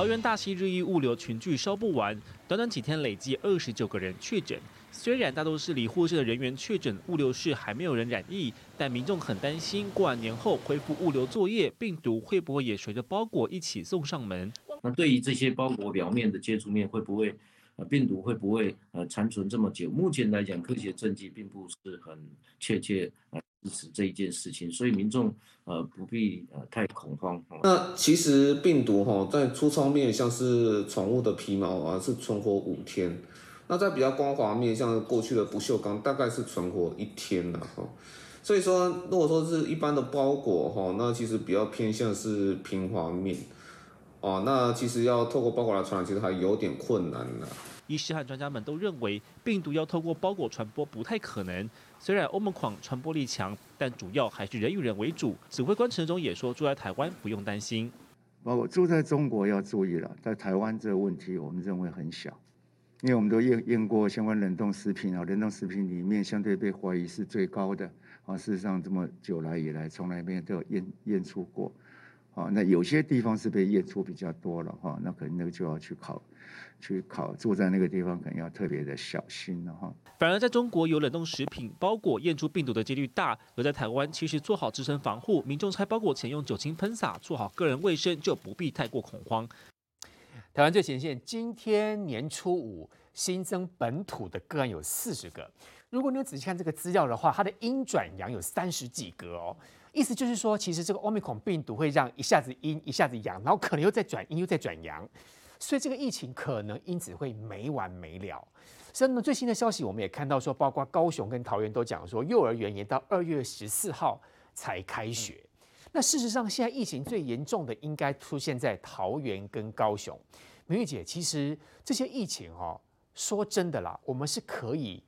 桃园大溪日益物流群聚烧不完，短短几天累计二十九个人确诊。虽然大都是离货市的人员确诊，物流室还没有人染疫，但民众很担心过完年后恢复物流作业，病毒会不会也随着包裹一起送上门？那对于这些包裹表面的接触面，会不会病毒会不会呃残存这么久？目前来讲，科学证据并不是很确切呃支持这一件事情，所以民众呃不必呃太恐慌。那其实病毒哈在粗糙面，像是宠物的皮毛啊，是存活五天。那在比较光滑面，像过去的不锈钢，大概是存活一天了哈。所以说，如果说是一般的包裹哈，那其实比较偏向是平滑面，哦，那其实要透过包裹来传染，其实还有点困难了。医师和专家们都认为，病毒要透过包裹传播不太可能。虽然欧盟狂传播力强，但主要还是人与人为主。指挥官陈中也说，住在台湾不用担心。包括住在中国要注意了，在台湾这个问题，我们认为很小。因为我们都验验过相关冷冻食品啊，冷冻食品里面相对被怀疑是最高的啊。事实上，这么久来以来，从来没有都有验验出过啊。那有些地方是被验出比较多了哈，那可能那个就要去考，去考住在那个地方，可能要特别的小心了哈。反而在中国有冷冻食品包裹验出病毒的几率大，而在台湾其实做好自身防护，民众拆包裹前用酒精喷洒，做好个人卫生，就不必太过恐慌。台湾最前线，今天年初五新增本土的个案有四十个。如果你仔细看这个资料的话，它的阴转阳有三十几个哦。意思就是说，其实这个 Omicron 病毒会让一下子阴，一下子阳，然后可能又再转阴，又再转阳，所以这个疫情可能因此会没完没了。所以呢，最新的消息我们也看到说，包括高雄跟桃园都讲说，幼儿园也到二月十四号才开学。那事实上，现在疫情最严重的应该出现在桃园跟高雄。明玉姐，其实这些疫情哦，说真的啦，我们是可以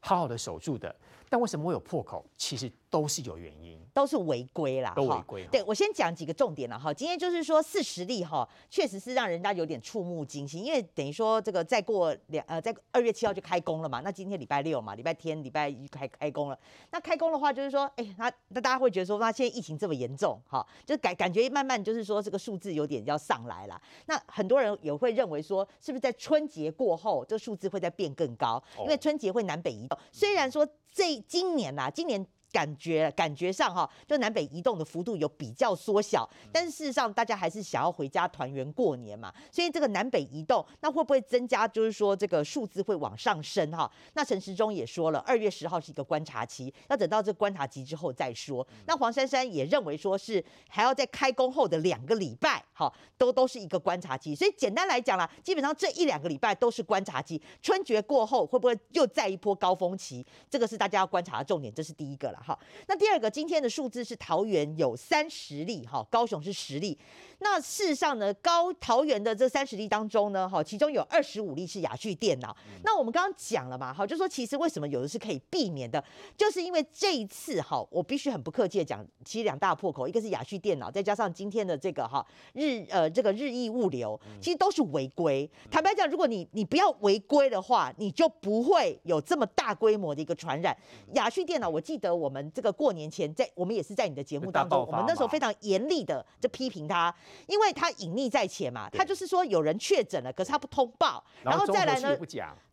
好好的守住的。但为什么会有破口？其实都是有原因，都是违规啦，都违规。对，我先讲几个重点了哈。今天就是说四十例哈，确实是让人家有点触目惊心，因为等于说这个再过两呃，在二月七号就开工了嘛。那今天礼拜六嘛，礼拜天、礼拜一开开工了。那开工的话，就是说，哎、欸，那那大家会觉得说，那现在疫情这么严重哈，就感感觉慢慢就是说这个数字有点要上来了。那很多人也会认为说，是不是在春节过后，这个数字会再变更高？因为春节会南北移动，虽然说。这今年呐、啊，今年。感觉感觉上哈，就南北移动的幅度有比较缩小，但是事实上大家还是想要回家团圆过年嘛，所以这个南北移动，那会不会增加？就是说这个数字会往上升哈？那陈时中也说了，二月十号是一个观察期，要等到这个观察期之后再说。那黄珊珊也认为说是还要在开工后的两个礼拜，哈，都都是一个观察期。所以简单来讲啦，基本上这一两个礼拜都是观察期。春节过后会不会又再一波高峰期？这个是大家要观察的重点，这是第一个了。哈，那第二个，今天的数字是桃园有三十例，哈，高雄是十例。那事实上呢，高桃园的这三十例当中呢，哈，其中有二十五例是雅旭电脑。那我们刚刚讲了嘛，哈，就说其实为什么有的是可以避免的，就是因为这一次哈，我必须很不客气的讲，其实两大破口，一个是雅旭电脑，再加上今天的这个哈日呃这个日益物流，其实都是违规。坦白讲，如果你你不要违规的话，你就不会有这么大规模的一个传染。雅旭电脑，我记得我们这个过年前在我们也是在你的节目当中，我们那时候非常严厉的就批评他。因为他隐匿在前嘛，他就是说有人确诊了，可是他不通报，然后再来呢？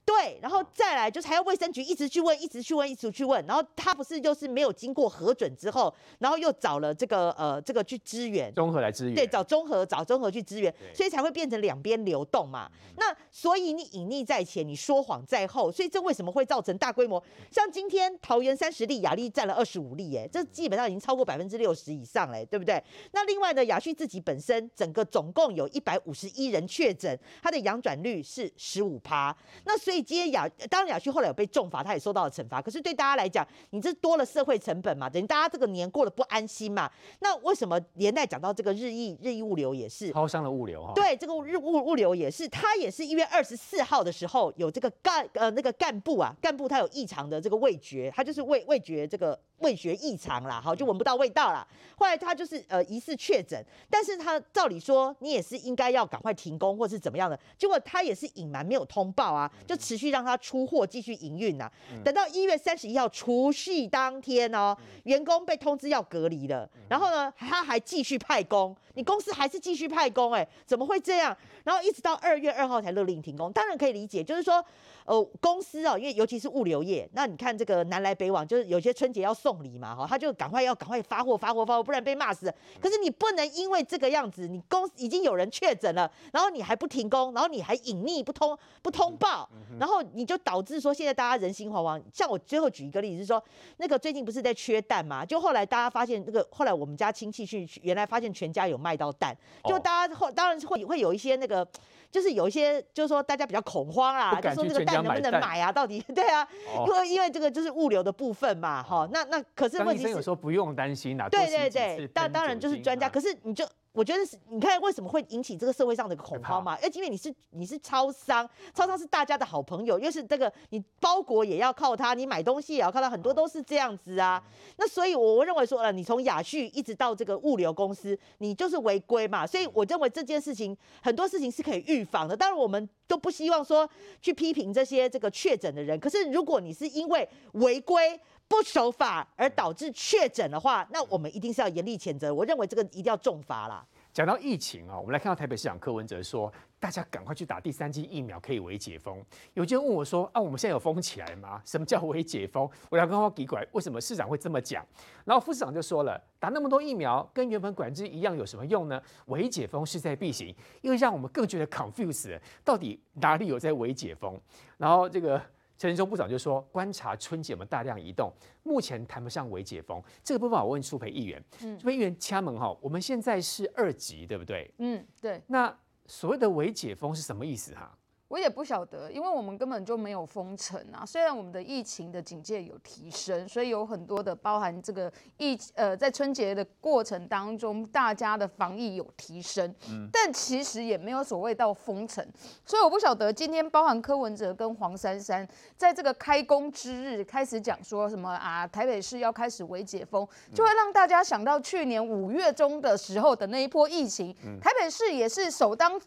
对，然后再来就是还要卫生局一直去问，一直去问，一直去问，然后他不是就是没有经过核准之后，然后又找了这个呃这个去支援，综合来支援，对，找综合找综合去支援，所以才会变成两边流动嘛。那所以你隐匿在前，你说谎在后，所以这为什么会造成大规模？像今天桃园三十例，雅丽占了二十五例，哎，这基本上已经超过百分之六十以上嘞，对不对？那另外呢，雅旭自己本身整个总共有一百五十一人确诊，他的阳转率是十五趴，那所以。所以今天雅，当然雅旭后来有被重罚，他也受到了惩罚。可是对大家来讲，你这多了社会成本嘛，等于大家这个年过得不安心嘛。那为什么连带讲到这个日益日益物流也是超商的物流哈？对，这个日物物流也是，他也是一月二十四号的时候有这个干呃那个干部啊，干部他有异常的这个味觉，他就是味味觉这个味觉异常啦，好，就闻不到味道啦。后来他就是呃疑似确诊，但是他照理说你也是应该要赶快停工或是怎么样的，结果他也是隐瞒没有通报啊，就持续让他出货继续营运呐。等到一月三十一号除夕当天哦，员工被通知要隔离了，然后呢他还继续派工，你公司还是继续派工，哎，怎么会这样？然后一直到二月二号才勒令停工，当然可以理解，就是说。呃，公司哦，因为尤其是物流业，那你看这个南来北往，就是有些春节要送礼嘛，哈，他就赶快要赶快发货发货发货，不然被骂死。可是你不能因为这个样子，你公司已经有人确诊了，然后你还不停工，然后你还隐匿不通不通报，然后你就导致说现在大家人心惶惶。像我最后举一个例子是说，那个最近不是在缺蛋嘛，就后来大家发现那个，后来我们家亲戚去原来发现全家有卖到蛋，就大家后当然会会有一些那个。就是有一些，就是说大家比较恐慌啊，就说这个蛋能不能买啊？到底 对啊，因为因为这个就是物流的部分嘛，哈，那那可是问题是有时候不用担心啦，对对对，当当然就是专家，可是你就。我觉得是，你看为什么会引起这个社会上的恐慌嘛？因为你是你是超商，超商是大家的好朋友，又是这个你包裹也要靠它，你买东西也要靠它，很多都是这样子啊。那所以我认为说，呃，你从雅旭一直到这个物流公司，你就是违规嘛。所以我认为这件事情很多事情是可以预防的。当然我们都不希望说去批评这些这个确诊的人，可是如果你是因为违规不守法而导致确诊的话，那我们一定是要严厉谴责。我认为这个一定要重罚啦。讲到疫情啊，我们来看到台北市长柯文哲说，大家赶快去打第三剂疫苗，可以为解封。有些人问我说啊，我们现在有封起来吗？什么叫为解封？我要跟他给拐，为什么市长会这么讲？然后副市长就说了，打那么多疫苗跟原本管制一样，有什么用呢？为解封势在必行，因为让我们更觉得 confuse，到底哪里有在为解封？然后这个。陈时中部长就说：“观察春节我们大量移动，目前谈不上微解封。这个部分我问苏培议员，嗯，苏培议员掐门哈，我们现在是二级，对不对？嗯，对。那所谓的微解封是什么意思哈？”我也不晓得，因为我们根本就没有封城啊。虽然我们的疫情的警戒有提升，所以有很多的包含这个疫呃，在春节的过程当中，大家的防疫有提升，嗯，但其实也没有所谓到封城。所以我不晓得今天包含柯文哲跟黄珊珊在这个开工之日开始讲说什么啊，台北市要开始微解封，就会让大家想到去年五月中的时候的那一波疫情，台北市也是首当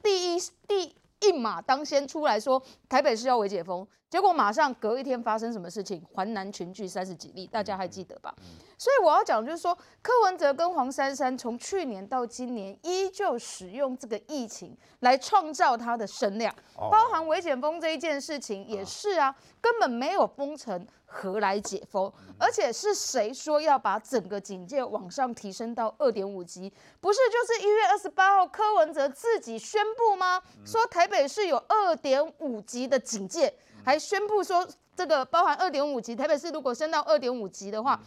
第一第。一马当先出来说台北市要微解封，结果马上隔一天发生什么事情？环南群聚三十几例，大家还记得吧？所以我要讲就是说，柯文哲跟黄珊珊从去年到今年，依旧使用这个疫情来创造他的声量，包含危解封这一件事情也是啊，根本没有封城。何来解封？而且是谁说要把整个警戒往上提升到二点五级？不是就是一月二十八号柯文哲自己宣布吗？说台北市有二点五级的警戒，还宣布说这个包含二点五级，台北市如果升到二点五级的话。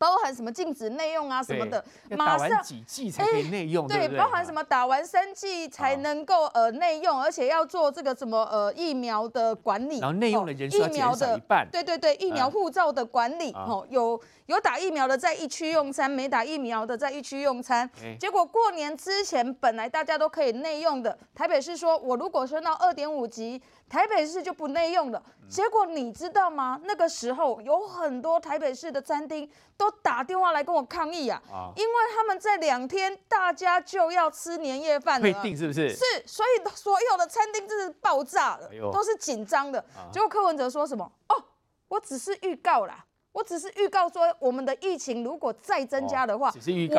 包含什么禁止内用啊什么的，马上几剂才可以内用，对，包含什么打完三剂才能够呃内用，而且要做这个什么呃疫苗的管理，然后内用的人数要减少一半，对对对，疫苗护照的管理，哦，有有打疫苗的在一区用餐，没打疫苗的在一区用餐，结果过年之前本来大家都可以内用的，台北市说我如果升到二点五级。台北市就不内用了，结果你知道吗？那个时候有很多台北市的餐厅都打电话来跟我抗议啊，因为他们在两天大家就要吃年夜饭了，会订是不是？是，所以所有的餐厅真是爆炸了，都是紧张的。结果柯文哲说什么？哦，我只是预告啦，我只是预告说我们的疫情如果再增加的话，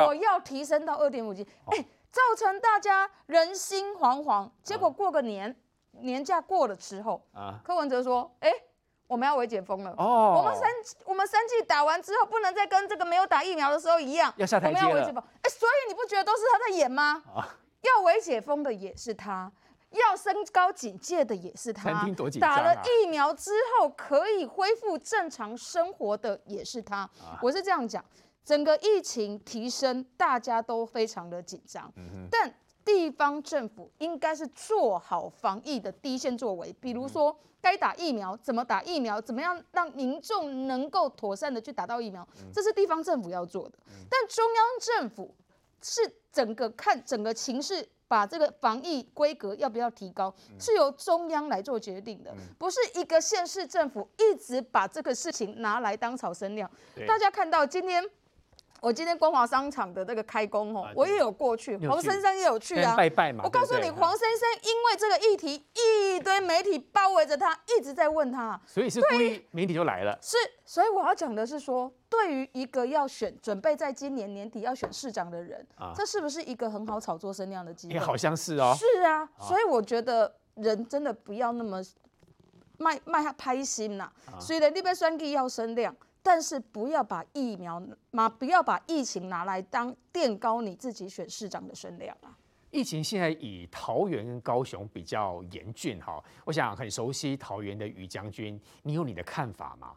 我要提升到二点五级，哎，造成大家人心惶惶。结果过个年。年假过了之后，啊，柯文哲说：“哎、欸，我们要微解封了。哦，我们三我们三季打完之后，不能再跟这个没有打疫苗的时候一样，要下台阶了。我们要微解封。哎、欸，所以你不觉得都是他在演吗？啊，要微解封的也是他，要升高警戒的也是他。打了疫苗之后可以恢复正常生活的也是他。啊，我是这样讲，整个疫情提升，大家都非常的紧张。但。地方政府应该是做好防疫的第一线作为，比如说该打疫苗，怎么打疫苗，怎么样让民众能够妥善的去打到疫苗，这是地方政府要做的。但中央政府是整个看整个情势。把这个防疫规格要不要提高，是由中央来做决定的，不是一个县市政府一直把这个事情拿来当草生料。大家看到今天。我今天光华商场的那个开工哦，我也有过去，黄先生也有去啊。拜拜嘛。我告诉你，黄先生因为这个议题，一堆媒体包围着他，一直在问他。所以是故意，媒体就来了。是，所以我要讲的是说，对于一个要选、准备在今年年底要选市长的人，这是不是一个很好炒作声量的机会？也好像是哦。是啊，所以我觉得人真的不要那么卖卖他拍心呐。虽然你被选举要声量。但是不要把疫苗嘛，不要把疫情拿来当垫高你自己选市长的声量啊！疫情现在以桃园跟高雄比较严峻哈，我想很熟悉桃园的于将军，你有你的看法吗？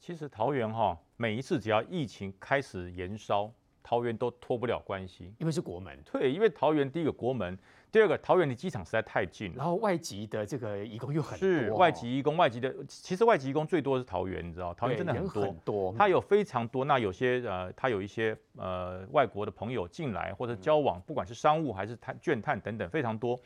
其实桃园哈，每一次只要疫情开始延烧，桃园都脱不了关系，因为是国门。对，因为桃园第一个国门。第二个，桃园离机场实在太近了，然后外籍的这个移工又很多，是外籍移工，外籍的其实外籍移工最多是桃园，你知道，桃园真的很多，很多，他有非常多，那有些呃，他有一些呃外国的朋友进来或者交往，不管是商务还是探倦探等等，非常多。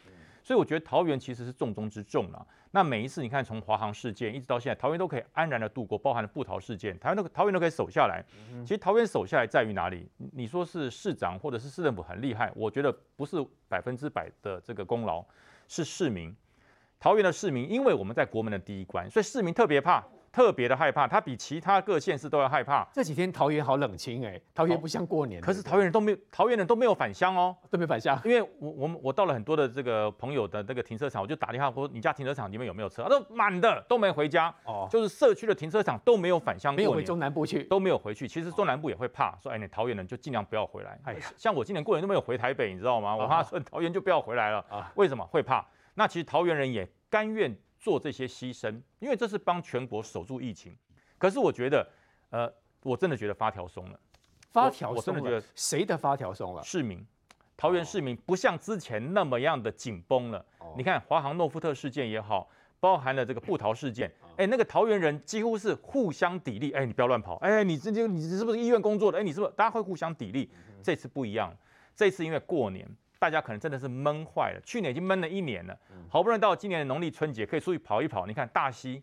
所以我觉得桃园其实是重中之重了。那每一次你看，从华航事件一直到现在，桃园都可以安然的度过，包含了布桃事件，桃园都桃园都可以守下来。其实桃园守下来在于哪里？你说是市长或者是市政府很厉害，我觉得不是百分之百的这个功劳，是市民。桃园的市民，因为我们在国门的第一关，所以市民特别怕。特别的害怕，他比其他各县市都要害怕。这几天桃园好冷清哎，桃园不像过年。可是桃园人都没有，桃园人都没有返乡哦，都没返乡。因为我我们我到了很多的这个朋友的那个停车场，我就打电话说，你家停车场里面有没有车？他说满的，都没回家。哦，就是社区的停车场都没有返乡没有回中南部去，都没有回去。其实中南部也会怕，说哎，你桃园人就尽量不要回来。哎呀，像我今年过年都没有回台北，你知道吗？我怕说桃园就不要回来了啊？为什么会怕？那其实桃园人也甘愿做这些牺牲，因为这是帮全国守住疫情。可是我觉得，呃，我真的觉得发条松了，发条松了。我真的觉得谁的发条松了？市民，桃园市民不像之前那么样的紧绷了。哦、你看华航诺富特事件也好，包含了这个布桃事件，哎、欸，那个桃园人几乎是互相砥砺。哎、欸，你不要乱跑。哎、欸，你这就你是不是医院工作的？哎、欸，你是不是大家会互相砥砺？这次不一样，这次因为过年，大家可能真的是闷坏了。去年已经闷了一年了，好不容易到今年的农历春节可以出去跑一跑。你看大溪。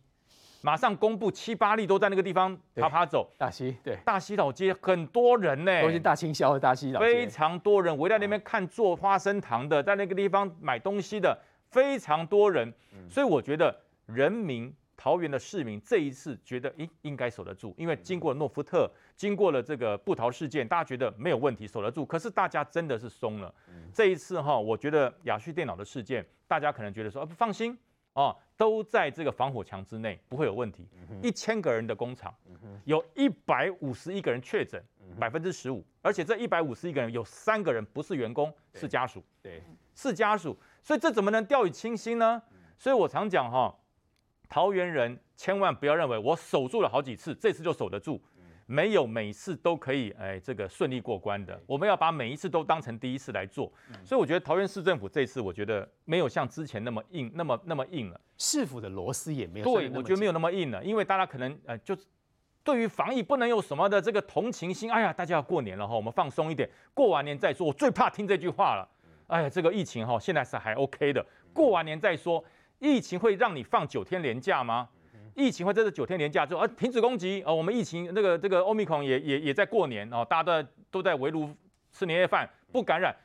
马上公布七八例都在那个地方爬爬走，大溪对大溪老街很多人呢，都是大清宵的大溪老街，非常多人围在那边看做花生糖的，在那个地方买东西的非常多人，所以我觉得人民桃园的市民这一次觉得，应，应该守得住，因为经过诺福特，经过了这个布桃事件，大家觉得没有问题，守得住。可是大家真的是松了，这一次哈，我觉得亚旭电脑的事件，大家可能觉得说，不放心。哦，都在这个防火墙之内，不会有问题。一千个人的工厂，有一百五十一个人确诊，百分之十五。而且这一百五十一个人有三个人不是员工，是家属，对，是家属。所以这怎么能掉以轻心呢？所以我常讲哈，桃园人千万不要认为我守住了好几次，这次就守得住。没有每次都可以哎，这个顺利过关的。我们要把每一次都当成第一次来做。所以我觉得桃园市政府这次，我觉得没有像之前那么硬，那么那么硬了。市府的螺丝也没有。对，我觉得没有那么硬了，因为大家可能呃，就对于防疫不能有什么的这个同情心。哎呀，大家要过年了哈，我们放松一点，过完年再说。我最怕听这句话了。哎呀，这个疫情哈，现在是还 OK 的，过完年再说。疫情会让你放九天连假吗？疫情会在这九天连假之后，啊，停止攻击，啊，我们疫情那个这个欧米孔也也也在过年哦，大家都在都在围炉吃年夜饭，不感染。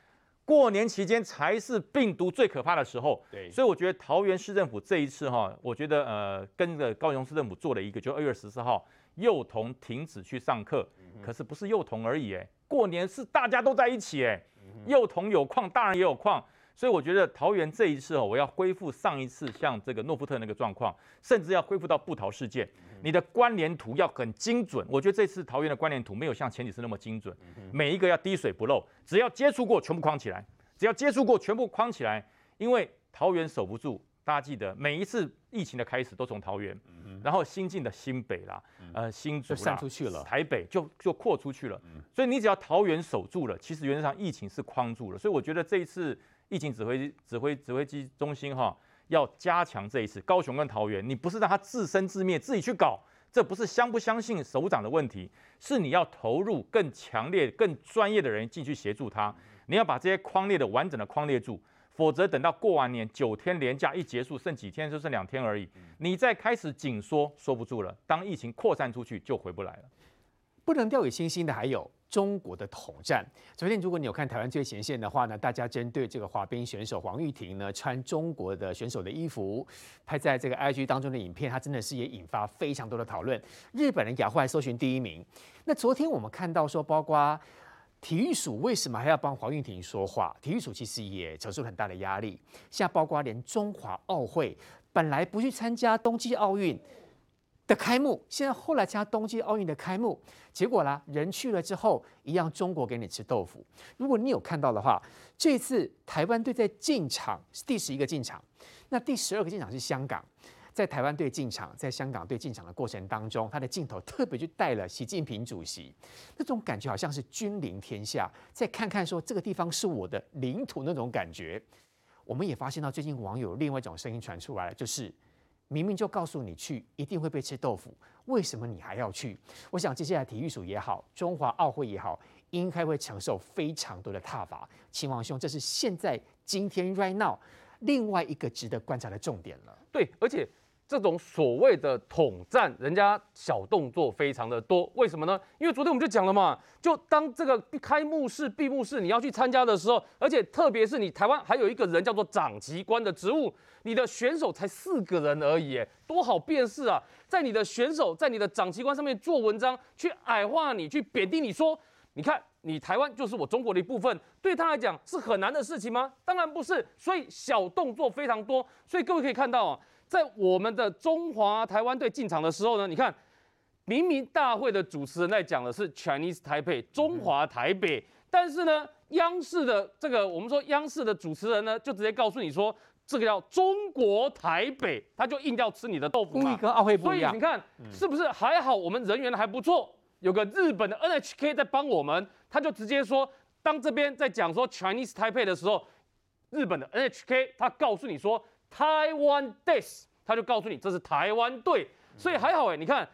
过年期间才是病毒最可怕的时候。对，所以我觉得桃园市政府这一次哈，我觉得呃，跟着高雄市政府做了一个，就二月十四号幼童停止去上课，可是不是幼童而已哎，过年是大家都在一起哎，幼童有矿，大人也有旷。所以我觉得桃园这一次哦，我要恢复上一次像这个诺富特那个状况，甚至要恢复到布桃事件，你的关联图要很精准。我觉得这次桃园的关联图没有像前几次那么精准，每一个要滴水不漏，只要接触过全部框起来，只要接触过全部框起来。因为桃园守不住，大家记得每一次疫情的开始都从桃园，然后新进的新北啦，呃新竹啦，散出去了，台北就就扩出去了。所以你只要桃园守住了，其实原则上疫情是框住了。所以我觉得这一次。疫情指挥指挥指挥机中心哈，要加强这一次高雄跟桃园，你不是让他自生自灭，自己去搞，这不是相不相信首长的问题，是你要投入更强烈、更专业的人进去协助他，你要把这些框列的完整的框列住，否则等到过完年九天连假一结束，剩几天就剩两天而已，你再开始紧缩，收不住了。当疫情扩散出去，就回不来了。不能掉以轻心的还有中国的统战。昨天如果你有看台湾最前线的话呢，大家针对这个滑冰选手黄玉婷呢穿中国的选手的衣服拍在这个 IG 当中的影片，它真的是也引发非常多的讨论。日本人雅虎还搜寻第一名。那昨天我们看到说，包括体育署为什么还要帮黄玉婷说话？体育署其实也承受很大的压力。像包括连中华奥会本来不去参加冬季奥运。的开幕，现在后来加冬季奥运的开幕，结果啦，人去了之后，一样中国给你吃豆腐。如果你有看到的话，这次台湾队在进场是第十一个进场，那第十二个进场是香港，在台湾队进场，在香港队进场的过程当中，他的镜头特别就带了习近平主席，那种感觉好像是君临天下，再看看说这个地方是我的领土那种感觉。我们也发现到最近网友另外一种声音传出来了，就是。明明就告诉你去，一定会被吃豆腐，为什么你还要去？我想接下来体育署也好，中华奥会也好，应该会承受非常多的踏伐。秦王兄，这是现在今天 right now 另外一个值得观察的重点了。对，而且。这种所谓的统战，人家小动作非常的多，为什么呢？因为昨天我们就讲了嘛，就当这个开幕式、闭幕式你要去参加的时候，而且特别是你台湾还有一个人叫做长旗官的职务，你的选手才四个人而已，多好辨识啊！在你的选手在你的长旗官上面做文章，去矮化你，去贬低你说，你看你台湾就是我中国的一部分，对他来讲是很难的事情吗？当然不是，所以小动作非常多，所以各位可以看到啊。在我们的中华台湾队进场的时候呢，你看，明明大会的主持人在讲的是 Chinese Taipei 中华台北，但是呢，央视的这个我们说央视的主持人呢，就直接告诉你说，这个叫中国台北，他就硬要吃你的豆腐嘛。跟奥会不一样。所以你看，是不是还好？我们人缘还不错，有个日本的 NHK 在帮我们，他就直接说，当这边在讲说 Chinese Taipei 的时候，日本的 NHK 他告诉你说。台湾 this，他就告诉你这是台湾队，所以还好哎，你看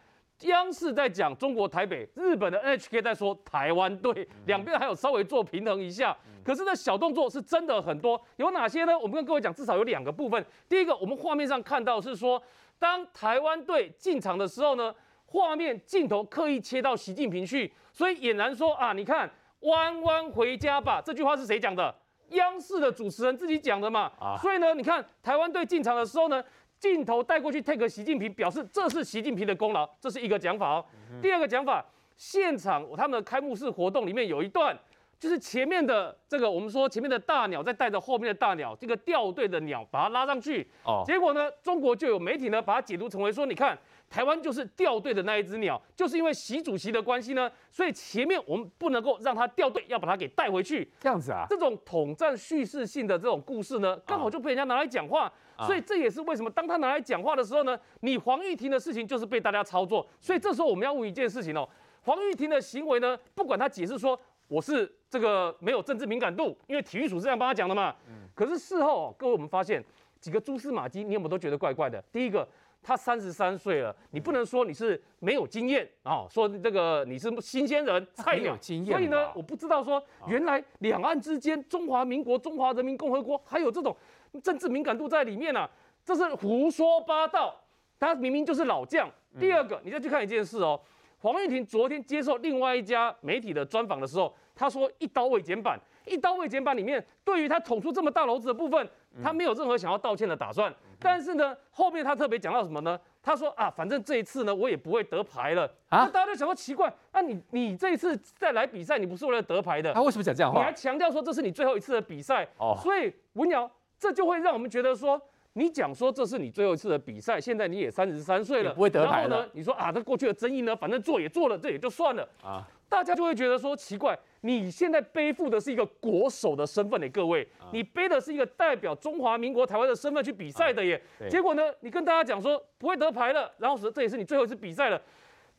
央视在讲中国台北，日本的 NHK 在说台湾队，两边还有稍微做平衡一下。可是呢小动作是真的很多，有哪些呢？我们跟各位讲，至少有两个部分。第一个，我们画面上看到是说，当台湾队进场的时候呢，画面镜头刻意切到习近平去，所以俨然说啊，你看弯弯回家吧，这句话是谁讲的？央视的主持人自己讲的嘛，啊、所以呢，你看台湾队进场的时候呢，镜头带过去 take 习近平，表示这是习近平的功劳，这是一个讲法哦。嗯、第二个讲法，现场他们的开幕式活动里面有一段，就是前面的这个我们说前面的大鸟在带着后面的大鸟，这个掉队的鸟把它拉上去，哦，结果呢，中国就有媒体呢把它解读成为说，你看。台湾就是掉队的那一只鸟，就是因为习主席的关系呢，所以前面我们不能够让他掉队，要把他给带回去。这样子啊，这种统战叙事性的这种故事呢，刚好就被人家拿来讲话，啊、所以这也是为什么当他拿来讲话的时候呢，你黄玉婷的事情就是被大家操作。所以这时候我们要问一件事情哦，黄玉婷的行为呢，不管他解释说我是这个没有政治敏感度，因为体育署是这样帮他讲的嘛。嗯、可是事后、哦，各位我们发现几个蛛丝马迹，你有没有都觉得怪怪的？第一个。他三十三岁了，你不能说你是没有经验啊，说这个你是新鲜人菜鸟，所以呢，我不知道说原来两岸之间，中华民国、中华人民共和国还有这种政治敏感度在里面呢、啊，这是胡说八道。他明明就是老将。第二个，你再去看一件事哦，黄玉婷昨天接受另外一家媒体的专访的时候，他说一刀未剪版，一刀未剪版里面对于他捅出这么大篓子的部分，他没有任何想要道歉的打算。但是呢，后面他特别讲到什么呢？他说啊，反正这一次呢，我也不会得牌了啊。那大家就想说奇怪，那、啊、你你这一次再来比赛，你不是为了得牌的？他为什么讲这样话？你还强调说这是你最后一次的比赛哦。所以文瑶，这就会让我们觉得说，你讲说这是你最后一次的比赛，现在你也三十三岁了，不会得牌了。然后呢，你说啊，这过去的争议呢，反正做也做了，这也就算了啊。大家就会觉得说奇怪，你现在背负的是一个国手的身份，给，各位，你背的是一个代表中华民国台湾的身份去比赛的耶。结果呢，你跟大家讲说不会得牌了，然后说这也是你最后一次比赛了，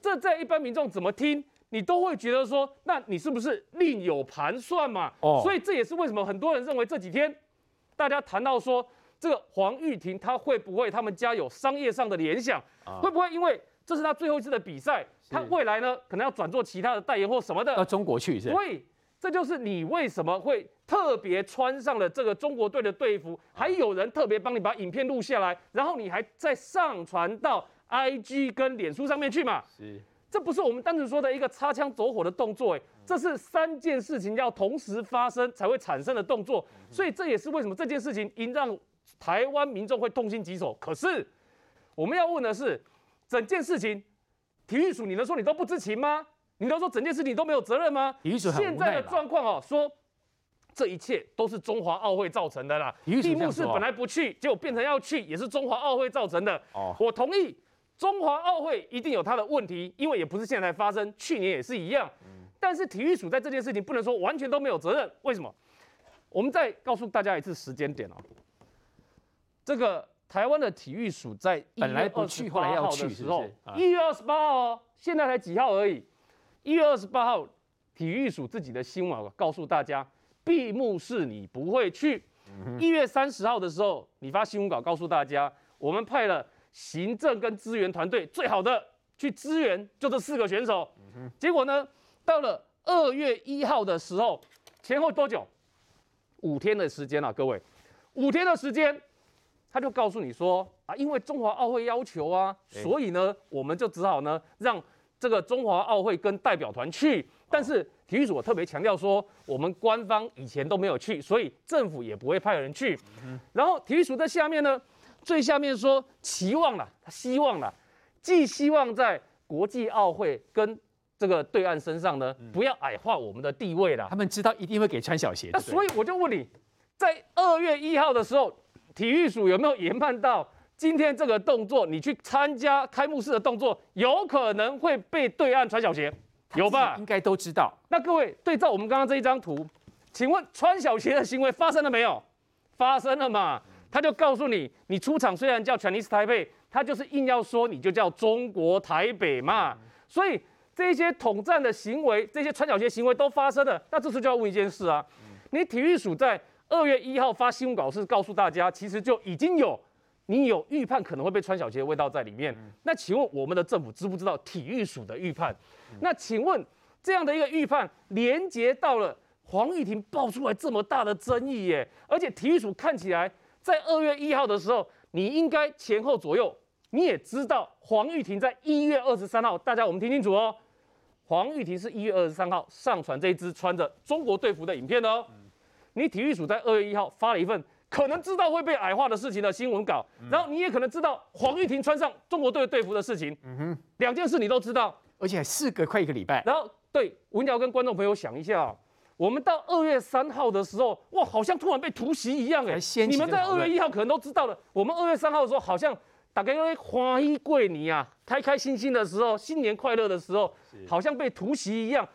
这在一般民众怎么听，你都会觉得说，那你是不是另有盘算嘛？哦，所以这也是为什么很多人认为这几天大家谈到说这个黄玉婷她会不会他们家有商业上的联想，会不会因为这是她最后一次的比赛？他未来呢，可能要转做其他的代言或什么的，到中国去是。所以这就是你为什么会特别穿上了这个中国队的队服，还有人特别帮你把影片录下来，然后你还再上传到 IG 跟脸书上面去嘛？是，这不是我们单纯说的一个擦枪走火的动作，哎，这是三件事情要同时发生才会产生的动作，所以这也是为什么这件事情应让台湾民众会痛心疾首。可是我们要问的是，整件事情，体育署你能说你都不知情吗？你能说整件事情都没有责任吗？现在的状况哦，说这一切都是中华奥会造成的啦。闭幕式本来不去，结果变成要去，也是中华奥会造成的。哦，我同意，中华奥会一定有它的问题，因为也不是现在才发生，去年也是一样。但是体育署在这件事情不能说完全都没有责任，为什么？我们再告诉大家一次时间点哦。这个台湾的体育署在本来不去，后来要去的时候，一月二十八号哦，现在才几号而已。一月二十八号，体育署自己的新闻告诉大家，闭幕式你不会去。一月三十号的时候，你发新闻稿告诉大家，我们派了行政跟资源团队最好的去支援，就这四个选手。结果呢，到了二月一号的时候，前后多久？五天的时间啊，各位，五天的时间，他就告诉你说啊，因为中华奥会要求啊，所以呢，我们就只好呢让。这个中华奥会跟代表团去，但是体育署我特别强调说，我们官方以前都没有去，所以政府也不会派人去。然后体育署在下面呢，最下面说期望了，他希望了，寄希望在国际奥会跟这个对岸身上呢，不要矮化我们的地位了。他们知道一定会给穿小鞋。那所以我就问你，在二月一号的时候，体育署有没有研判到？今天这个动作，你去参加开幕式的动作，有可能会被对岸穿小鞋，有吧？应该都知道。那各位对照我们刚刚这一张图，请问穿小鞋的行为发生了没有？发生了嘛？他就告诉你，你出场虽然叫 Chinese Taipei，他就是硬要说你就叫中国台北嘛。所以这些统战的行为，这些穿小鞋行为都发生了。那这次就要问一件事啊，你体育署在二月一号发新闻稿是告诉大家，其实就已经有。你有预判可能会被穿小鞋的味道在里面，那请问我们的政府知不知道体育署的预判？那请问这样的一个预判连接到了黄玉婷爆出来这么大的争议耶，而且体育署看起来在二月一号的时候，你应该前后左右你也知道黄玉婷在一月二十三号，大家我们听清楚哦，黄玉婷是一月二十三号上传这一支穿着中国队服的影片哦，你体育署在二月一号发了一份。可能知道会被矮化的事情的新闻稿，然后你也可能知道黄玉婷穿上中国队的队服的事情，嗯哼，两件事你都知道，而且还事隔快一个礼拜。然后对文要跟观众朋友想一下，我们到二月三号的时候，哇，好像突然被突袭一样哎、欸，你们在二月一号可能都知道了，我们二月三号的时候好像大概因为欢喜过年啊，开开心心的时候，新年快乐的时候，好像被突袭一样，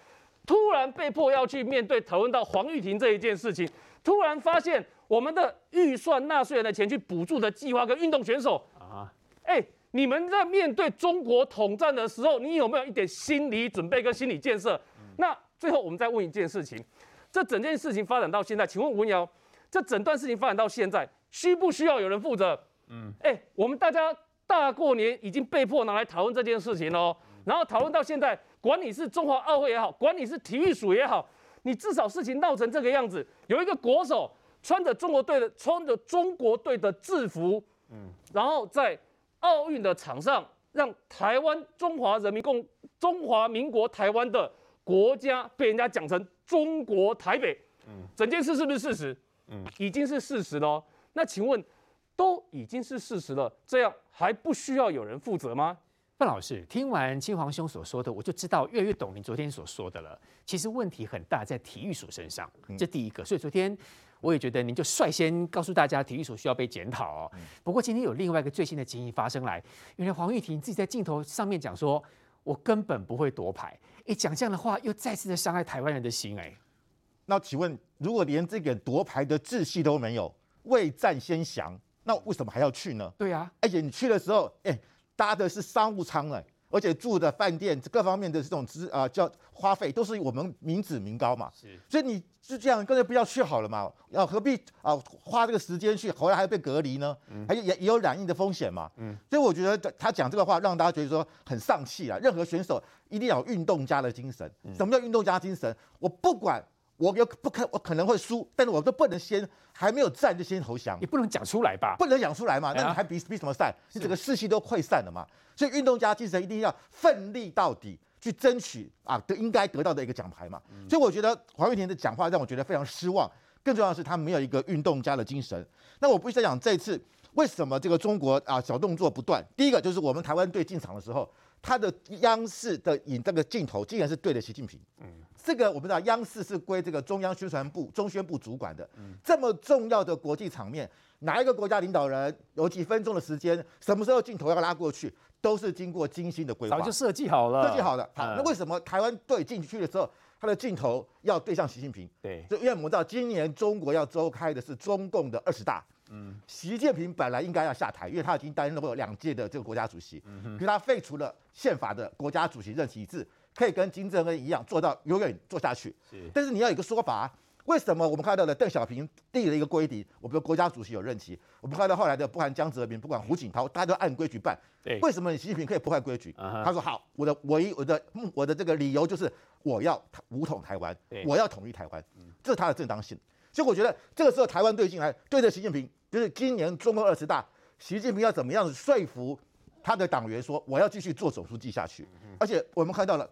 突然被迫要去面对讨论到黄玉婷这一件事情，突然发现。我们的预算纳税人的钱去补助的计划跟运动选手啊，哎，你们在面对中国统战的时候，你有没有一点心理准备跟心理建设？那最后我们再问一件事情，这整件事情发展到现在，请问文瑶，这整段事情发展到现在，需不需要有人负责？嗯，哎，我们大家大过年已经被迫拿来讨论这件事情喽，然后讨论到现在，管你是中华奥会也好，管你是体育署也好，你至少事情闹成这个样子，有一个国手。穿着中国队的穿着中国队的制服，嗯，然后在奥运的场上，让台湾中华人民共中华民国台湾的国家被人家讲成中国台北，嗯，整件事是不是事实？嗯，已经是事实了。那请问，都已经是事实了，这样还不需要有人负责吗？范老师，听完嶔煌兄所说的，我就知道越来越懂您昨天所说的了。其实问题很大，在体育署身上，这第一个。所以昨天。我也觉得您就率先告诉大家，体育署需要被检讨哦。不过今天有另外一个最新的情形发生来，原来黄玉婷自己在镜头上面讲说：“我根本不会夺牌。”哎，讲这样的话，又再次的伤害台湾人的心。哎，那请问，如果连这个夺牌的志气都没有，未战先降，那为什么还要去呢？对啊，而且你去的时候，哎，搭的是商务舱哎。而且住的饭店各方面的这种资啊叫花费都是我们民脂民膏嘛，是，所以你就这样干脆不要去好了嘛，要何必啊花这个时间去，回来还要被隔离呢？嗯，还也也有染疫的风险嘛，嗯，所以我觉得他讲这个话让大家觉得说很丧气啊。任何选手一定要有运动家的精神，什么叫运动家精神？我不管我有不可我可能会输，但是我都不能先还没有战就先投降，你不能讲出来吧？不能讲出来嘛？那你还比比什么赛？你整个士气都溃散了嘛？所以运动家精神一定要奋力到底，去争取啊得应该得到的一个奖牌嘛。所以我觉得黄玉婷的讲话让我觉得非常失望。更重要的是，他没有一个运动家的精神。那我不是在讲这一次为什么这个中国啊小动作不断？第一个就是我们台湾队进场的时候，他的央视的影这个镜头竟然是对着习近平。嗯，这个我们知道央视是归这个中央宣传部中宣部主管的。嗯，这么重要的国际场面，哪一个国家领导人有几分钟的时间，什么时候镜头要拉过去，都是经过精心的规划，早就设计好了，设计好了。好，嗯那为什么台湾队进去的时候，他的镜头要对向习近平？对，就因为我们知道今年中国要召开的是中共的二十大。嗯，习近平本来应该要下台，因为他已经担任了过两届的这个国家主席。嗯哼，可是他废除了宪法的国家主席任期制，可以跟金正恩一样做到永远做下去。是，但是你要有一个说法，为什么我们看到了邓小平立了一个规定，我们的国家主席有任期？我们看到后来的不管江泽民，不管胡锦涛，大家都按规矩办。对，为什么你习近平可以破坏规矩？他说好，我的唯一我的嗯我的这个理由就是我要武统台湾对，我要统一台湾，这是他的正当性。所以我觉得这个时候台湾队进来对着习近平，就是今年中共二十大，习近平要怎么样说服他的党员说我要继续做总书记下去？而且我们看到了，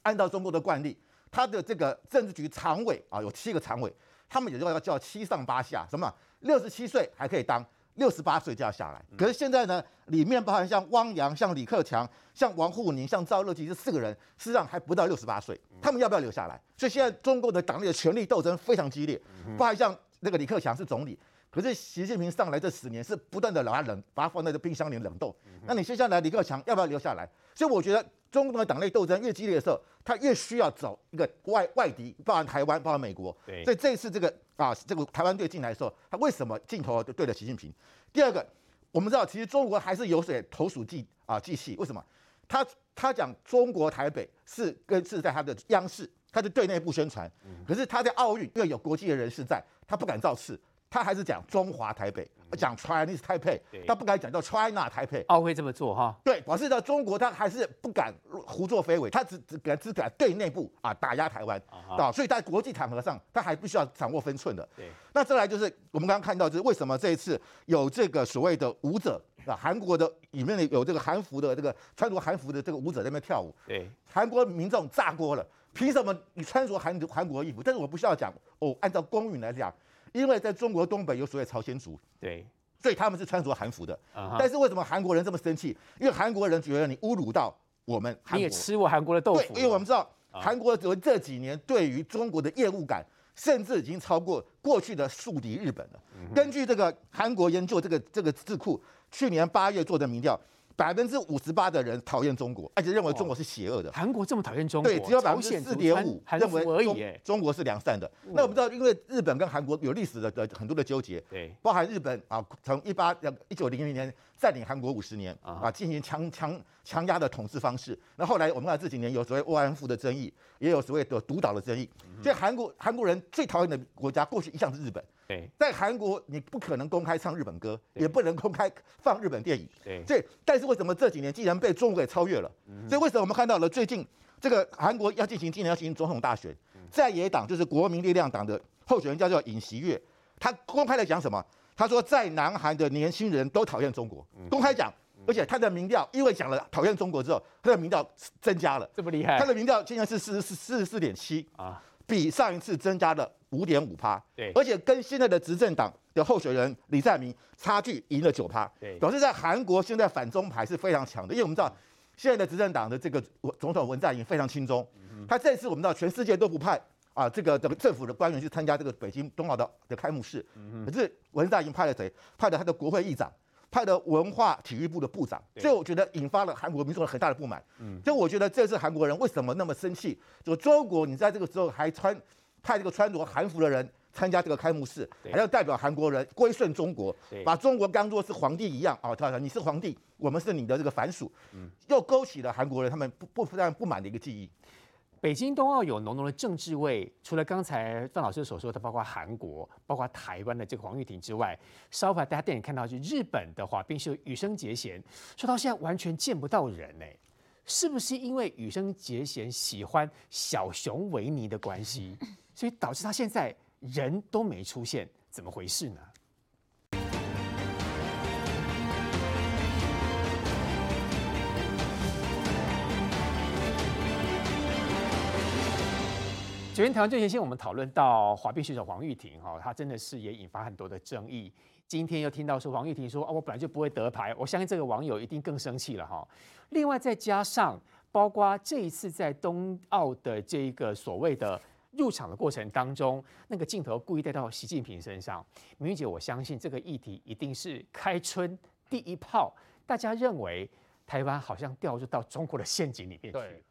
按照中国的惯例，他的这个政治局常委啊有七个常委，他们也就要叫七上八下，什么六十七岁还可以当。六十八岁就要下来，可是现在呢，里面包含像汪洋、像李克强、像王沪宁、像赵乐际这四个人，事实上还不到六十八岁，他们要不要留下来？所以现在中共的党内的权力斗争非常激烈，包含像那个李克强是总理，可是习近平上来这十年是不断的把他冷，把他放在这冰箱里冷冻。那你接下来李克强要不要留下来？所以我觉得中共的党内斗争越激烈的时候，他越需要找一个外外敌，包含台湾，包含美国。对所以这一次这个啊，这个台湾队进来的时候，他为什么镜头就对着习近平？第二个，我们知道其实中国还是有点投鼠忌啊忌器，为什么？他他讲中国台北是跟是在他的央视，他是对内部宣传，可是他在奥运因为有国际的人士在，他不敢造次，他还是讲中华台北，讲 Chinese Taipei，他不敢讲叫 China 台北。奥会这么做哈，对，表示呢，中国他还是不敢胡作非为，他只只敢只敢对内部啊打压台湾。啊，所以在国际场合上，他还必须要掌握分寸的。对，那再来就是我们刚刚看到，就是为什么这一次有这个所谓的舞者啊，韩国的里面有这个韩服的这个穿着韩服的这个舞者在那边跳舞，对，韩国民众炸锅了，凭什么你穿着韩韩国衣服？但是我不需要讲哦，按照公允来讲，因为在中国东北有所谓朝鲜族，对，所以他们是穿着韩服的。但是为什么韩国人这么生气？因为韩国人觉得你侮辱到我们韩国。你也吃过韩国的豆腐对，，因为我们知道啊韩国这这几年对于中国的厌恶感，甚至已经超过过去的宿敌日本了。嗯根据这个韩国研究这个这个智库去年八月做的民调，百分之五十八的人讨厌中国，而且认为中国是邪恶的。韩国这么讨厌中国，对，只有百分之四点五认为中中国是良善的。那我们知道，因为日本跟韩国有历史的的很多的纠结，对，包含日本啊，从一八一九零零年占领韩国五十年啊啊，进行强强强压的统治方式。那后来我们看这几年有所谓慰安妇的争议，也有所谓的独岛的争议。所以韩国韩国人最讨厌的国家，过去一向是日本。对，在韩国，你不可能公开唱日本歌，也不能公开放日本电影。对，所以，但是为什么这几年竟然被中国给超越了？所以为什么我们看到了最近这个韩国要进行今年要进行总统大选，在野党就是国民力量党的候选人叫做尹锡月，他公开的讲什么？他说在南韩的年轻人都讨厌中国，公开讲，而且他的民调因为讲了讨厌中国之后，他的民调增加了，这么厉害。他的民调现在是四十四四十四点七。啊，比上一次增加了五点五趴，对。而且跟现在的执政党的候选人李在明差距赢了九趴，对。表示在韩国现在反中牌是非常强的，因为我们知道现在的执政党的这个总统文在寅非常亲中，他这次我们知道全世界都不派啊这个这个政府的官员去参加这个北京冬奥的的开幕式，可是文在寅派了谁？派了他的国会议长。派的文化体育部的部长，所以我觉得引发了韩国民众很大的不满。嗯，所以我觉得这次韩国人为什么那么生气？就中国，你在这个时候还穿派这个穿着韩服的人参加这个开幕式，还要代表韩国人归顺中国，把中国当作是皇帝一样啊！他说你是皇帝，我们是你的这个凡属，嗯，又勾起了韩国人他们不不非常不满的一个记忆。北京冬奥有浓浓的政治味，除了刚才范老师所说的，包括韩国、包括台湾的这个黄玉婷之外，稍后大家电影看到是日本的滑冰是羽生结弦，说到现在完全见不到人呢。是不是因为羽生结弦喜欢小熊维尼的关系，所以导致他现在人都没出现？怎么回事呢？昨天台湾最前线，我们讨论到滑冰选手黄玉婷哈，她真的是也引发很多的争议。今天又听到说黄玉婷说啊，我本来就不会得牌，我相信这个网友一定更生气了哈。另外再加上，包括这一次在东奥的这一个所谓的入场的过程当中，那个镜头故意带到习近平身上，明玉姐，我相信这个议题一定是开春第一炮，大家认为台湾好像掉入到中国的陷阱里面去。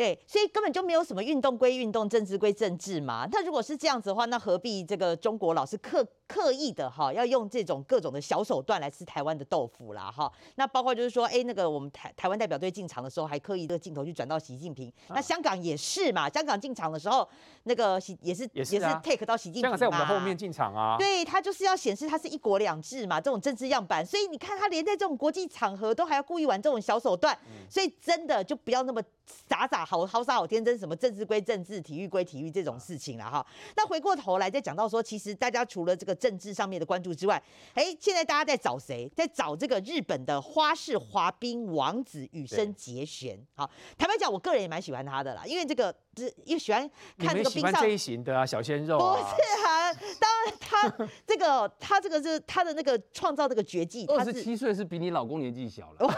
对，所以根本就没有什么运动归运动，政治归政治嘛。那如果是这样子的话，那何必这个中国老是刻刻意的哈，要用这种各种的小手段来吃台湾的豆腐啦哈？那包括就是说，哎，那个我们台台湾代表队进场的时候，还刻意这个镜头去转到习近平。那香港也是嘛，香港进场的时候，那个习也是也是，啊、也是 take 到习近平。香港在我们的后面进场啊。对，他就是要显示他是一国两制嘛，这种政治样板。所以你看他连在这种国际场合都还要故意玩这种小手段，所以真的就不要那么傻傻。好好傻好天真，什么政治归政治，体育归体育这种事情了哈。那回过头来再讲到说，其实大家除了这个政治上面的关注之外，哎，现在大家在找谁？在找这个日本的花式滑冰王子羽生结弦。好，坦白讲，我个人也蛮喜欢他的啦，因为这个。是因为喜欢看这个冰上这一型的啊，小鲜肉、啊。不是啊，当然他这个他这个是他的那个创造这个绝技。二十七岁是比你老公年纪小了。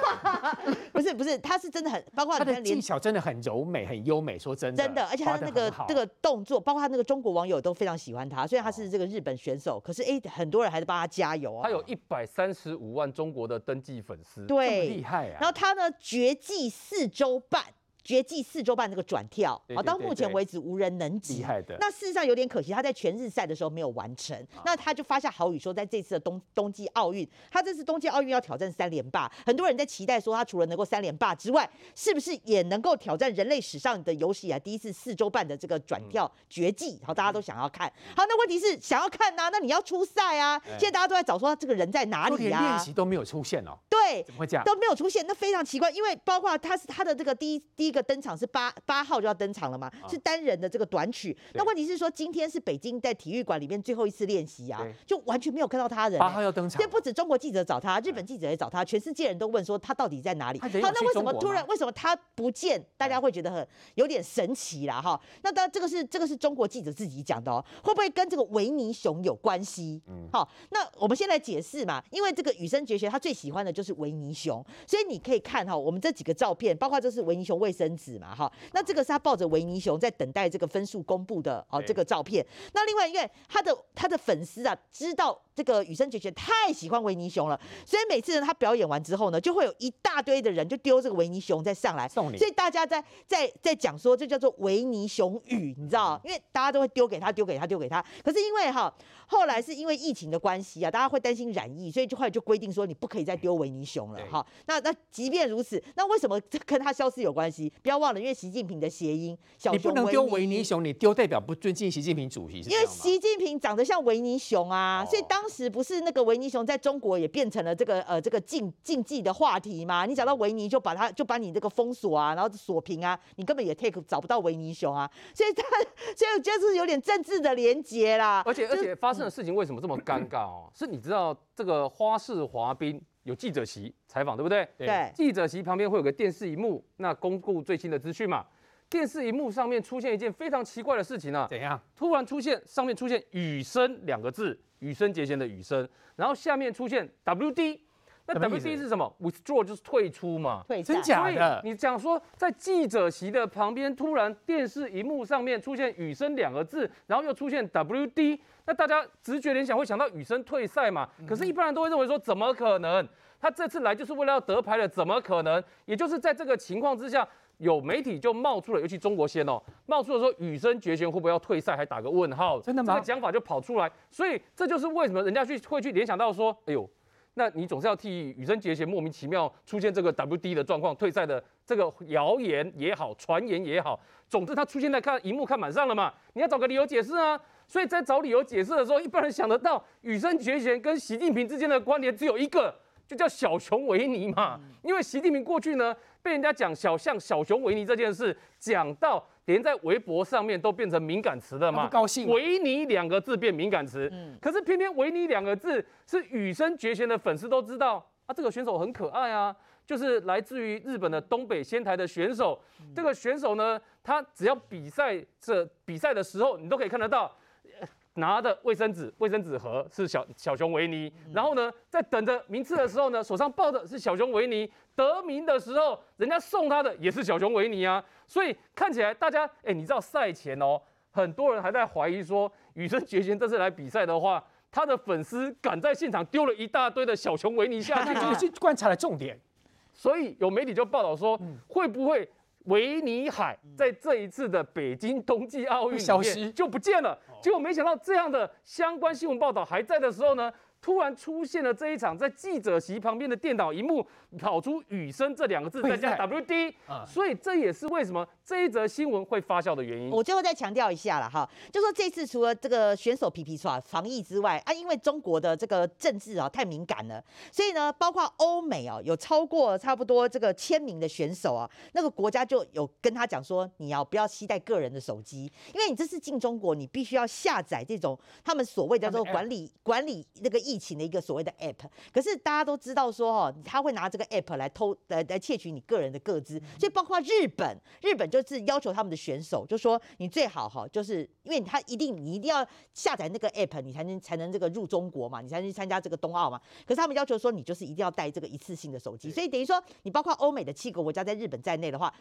不是不是，他是真的很，包括他的技巧真的很柔美很优美。说真的，真的，而且他的那个这个动作，包括他那个中国网友都非常喜欢他。虽然他是这个日本选手，可是哎，很多人还是帮他加油啊。他有一百三十五万中国的登记粉丝，对，厉害啊。然后他呢，绝技四周半。绝技四周半这个转跳，啊，到目前为止无人能及。厉害的。那事实上有点可惜，他在全日赛的时候没有完成。那他就发下豪语说，在这次的冬冬季奥运，他这次冬季奥运要挑战三连霸。很多人在期待说，他除了能够三连霸之外，是不是也能够挑战人类史上的有史以来第一次四周半的这个转跳绝技？好，大家都想要看。好，那问题是想要看呐，那你要出赛啊。现在大家都在找说他这个人在哪里啊？连练习都没有出现哦。对，怎么会这样？都没有出现，那非常奇怪，因为包括他是他的这个第一第一个登场是八八号就要登场了嘛，是单人的这个短曲。那问题是说，今天是北京在体育馆里面最后一次练习啊，就完全没有看到他人。八号要登场，这不止中国记者找他，日本记者也找他，全世界人都问说他到底在哪里？好，那为什么突然为什么他不见？大家会觉得很有点神奇啦哈。那当然这个是这个是中国记者自己讲的哦，会不会跟这个维尼熊有关系？嗯，好，那我们先来解释嘛，因为这个羽生结弦他最喜欢的就是维尼熊，所以你可以看哈，我们这几个照片，包括这是维尼熊卫生纸嘛哈。那这个是他抱着维尼熊在等待这个分数公布的哦，这个照片。那另外，因为他的他的粉丝啊，知道这个羽生结弦太喜欢维尼熊了，所以每次呢他表演完之后呢，就会有一大堆的人就丢这个维尼熊再上来送你。所以大家在在在讲说，这叫做维尼熊雨，你知道？因为大家都会丢给他，丢给他，丢给他。可是因为哈，后来是因为疫情的关系啊，大家会担心染疫，所以就后来就规定说你不可以再丢维尼熊了哈。那那即便如此，那为什么这跟他消失有关系？不要忘了，因为习近平的谐音，小熊，你不能丢维尼熊，你丢代表不尊敬习近平主席。因为习近平长得像维尼熊啊，所以当时不是那个维尼熊在中国也变成了这个呃这个禁禁忌的话题嘛？你找到维尼就把他就把你这个封锁啊，然后锁屏啊，你根本也 take 找不到维尼熊啊。所以他 所以就是有点政治的连结啦。而且而且发生的事情为什么这么尴尬哦？是你知道这个花式滑冰有记者席采访对不对？对。记者席旁边会有个电视荧幕，那公布最新的资讯嘛。电视荧幕上面出现一件非常奇怪的事情啊！怎样？突然出现上面出现“羽生”两个字，羽生结弦的羽生，然后下面出现 “WD”，那 WD 是什么？Withdraw 就是退出嘛？退真假的？你讲说在记者席的旁边，突然电视荧幕上面出现“羽生”两个字，然后又出现 WD，那大家直觉联想会想到羽生退赛嘛？可是，一般人都会认为说，怎么可能？他这次来就是为了要得牌的，怎么可能？也就是在这个情况之下。有媒体就冒出了，尤其中国先哦，冒出了说羽生结弦会不会要退赛，还打个问号，真的吗？这个讲法就跑出来，所以这就是为什么人家去会去联想到说，哎呦，那你总是要替羽生结弦莫名其妙出现这个 WD 的状况退赛的这个谣言也好，传言也好，总之他出现在看荧幕看板上了嘛，你要找个理由解释啊。所以在找理由解释的时候，一般人想得到羽生结弦跟习近平之间的关联只有一个。就叫小熊维尼嘛。因为习近平过去呢，被人家讲小像小熊维尼这件事，讲到连在微博上面都变成敏感词了嘛。不高兴。维尼两个字变敏感词，可是偏偏维尼两个字是羽生结弦的粉丝都知道啊，这个选手很可爱啊。就是来自于日本的东北仙台的选手，这个选手呢，他只要比赛这比赛的时候，你都可以看得到，拿的卫生纸、卫生纸盒是小小熊维尼，然后呢，在等着名次的时候呢，手上抱的是小熊维尼，得名的时候，人家送他的也是小熊维尼啊，所以看起来大家，哎，你知道赛前哦，很多人还在怀疑说，羽生结弦这次来比赛的话，他的粉丝赶在现场丢了一大堆的小熊维尼下去，这个是观察的重点。所以有媒体就报道说，会不会维尼海在这一次的北京冬季奥运消失。就不见了？结果没想到这样的相关新闻报道还在的时候呢，突然出现了这一场在记者席旁边的电脑荧幕跑出雨声这两个字，再加 WD，所以这也是为什么这一则新闻会发酵的原因。我最后再强调一下了哈，就说这次除了这个选手皮皮剉防疫之外啊，因为中国的这个政治啊太敏感了，所以呢，包括欧美啊有超过差不多这个千名的选手啊，那个国家就有跟他讲说，你要不要携带个人的手机，因为你这次进中国，你必须要下载这种他们所谓叫做管理管理那个疫情的一个所谓的 app，可是大家都知道说哦，他会拿这个 app 来偷来来窃取你个人的个资，所以包括日本，日本就是要求他们的选手，就说你最好哈，就是因为他一定你一定要下载那个 app，你才能才能这个入中国嘛，你才能去参加这个冬奥嘛。可是他们要求说你就是一定要带这个一次性的手机，所以等于说你包括欧美的七个国家在日本在内的话，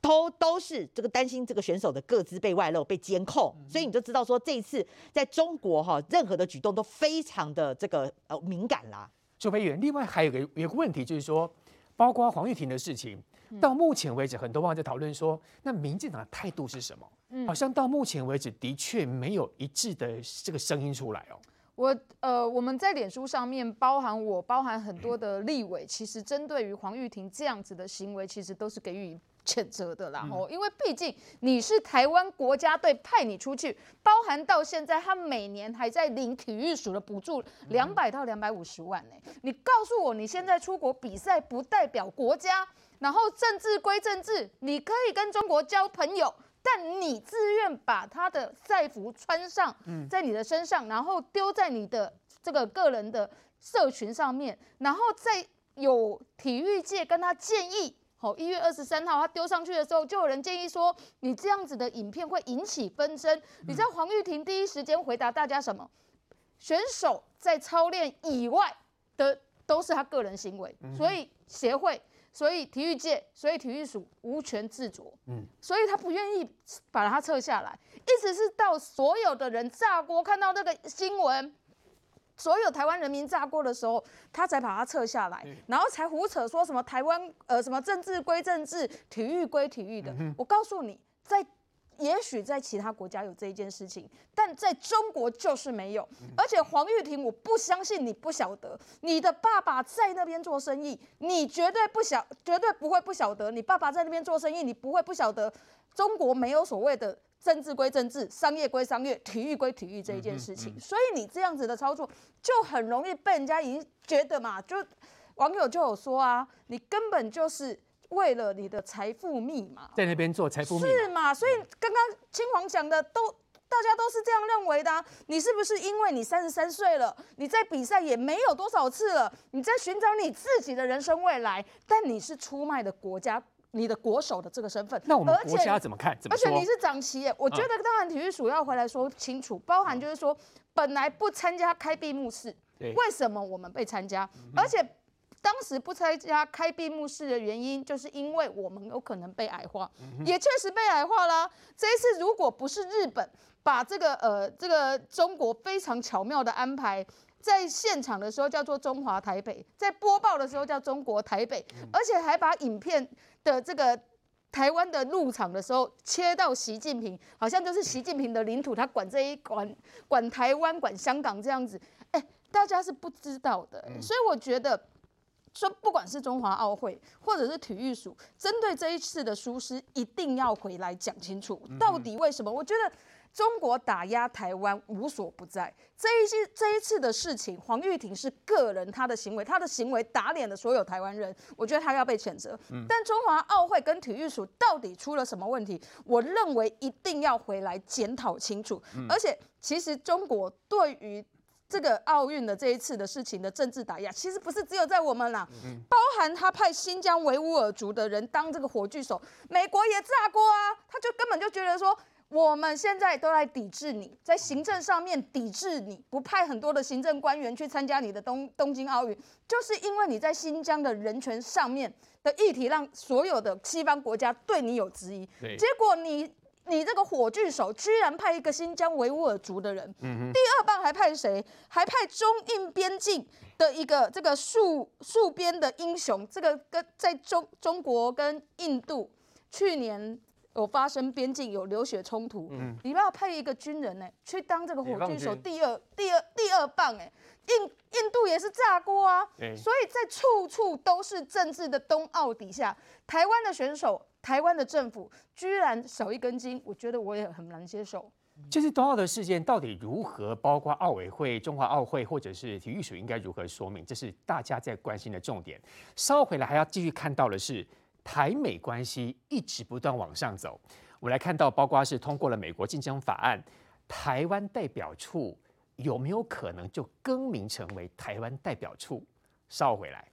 都都是这个担心这个选手的个资被外露被监控，所以你就知道说这一次在中国哈，任何的举动都非常的这个呃敏感啦。周培远，另外还有个有个问题就是说。包括黄玉婷的事情，到目前为止，很多网友在讨论说，那民进党的态度是什么？嗯，好像到目前为止的确没有一致的这个声音出来哦。我呃，我们在脸书上面，包含我，包含很多的立委，其实针对于黄玉婷这样子的行为，其实都是给予。谴责的啦，哦，因为毕竟你是台湾国家队派你出去，包含到现在他每年还在领体育署的补助两百到两百五十万呢。你告诉我你现在出国比赛不代表国家，然后政治归政治，你可以跟中国交朋友，但你自愿把他的赛服穿上在你的身上，然后丢在你的这个个人的社群上面，然后再有体育界跟他建议。好，一月二十三号他丢上去的时候，就有人建议说，你这样子的影片会引起纷争。你知道黄玉婷第一时间回答大家什么？选手在操练以外的都是他个人行为，所以协会、所以体育界、所以体育署无权自酌。嗯，所以他不愿意把它撤下来，一直是到所有的人炸锅看到那个新闻。所有台湾人民炸锅的时候，他才把它撤下来，然后才胡扯说什么台湾呃什么政治归政治，体育归体育的。我告诉你，在也许在其他国家有这一件事情，但在中国就是没有。而且黄玉婷，我不相信你不晓得，你的爸爸在那边做生意，你绝对不晓，绝对不会不晓得。你爸爸在那边做生意，你不会不晓得。中国没有所谓的。政治归政治，商业归商业，体育归体育这一件事情，嗯嗯嗯、所以你这样子的操作就很容易被人家已经觉得嘛，就网友就有说啊，你根本就是为了你的财富密码在那边做财富密码是嘛？所以刚刚青黄讲的都大家都是这样认为的、啊，你是不是因为你三十三岁了，你在比赛也没有多少次了，你在寻找你自己的人生未来，但你是出卖的国家。你的国手的这个身份，那我们国家怎么看？怎么？而且你是长旗耶，我觉得当然体育署要回来说清楚，包含就是说本来不参加开闭幕式，为什么我们被参加？而且当时不参加开闭幕式的原因，就是因为我们有可能被矮化，也确实被矮化啦。这一次如果不是日本把这个呃这个中国非常巧妙的安排。在现场的时候叫做中华台北，在播报的时候叫中国台北，而且还把影片的这个台湾的入场的时候切到习近平，好像就是习近平的领土，他管这一管管台湾管香港这样子，哎，大家是不知道的，所以我觉得说不管是中华奥会或者是体育署，针对这一次的疏失，一定要回来讲清楚，到底为什么？我觉得。中国打压台湾无所不在，这一些这一次的事情，黄玉婷是个人他的行为，他的行为打脸了所有台湾人，我觉得他要被谴责。但中华奥会跟体育署到底出了什么问题？我认为一定要回来检讨清楚。而且，其实中国对于这个奥运的这一次的事情的政治打压，其实不是只有在我们啦，包含他派新疆维吾尔族的人当这个火炬手，美国也炸锅啊，他就根本就觉得说。我们现在都来抵制你，在行政上面抵制你，不派很多的行政官员去参加你的东东京奥运，就是因为你在新疆的人权上面的议题，让所有的西方国家对你有质疑。结果你你这个火炬手居然派一个新疆维吾尔族的人，嗯第二棒还派谁？还派中印边境的一个这个戍戍边的英雄，这个跟在中中国跟印度去年。有发生边境有流血冲突，嗯，你不要派一个军人呢、欸、去当这个火炬手第二第二第二棒哎、欸，印印度也是炸锅啊，所以在处处都是政治的冬奥底下，台湾的选手、台湾的政府居然少一根筋，我觉得我也很难接受。就是冬奥的事件到底如何，包括奥委会、中华奥会或者是体育署应该如何说明，这是大家在关心的重点。稍后回来还要继续看到的是。台美关系一直不断往上走，我们来看到，包括是通过了美国竞争法案，台湾代表处有没有可能就更名成为台湾代表处？稍回来。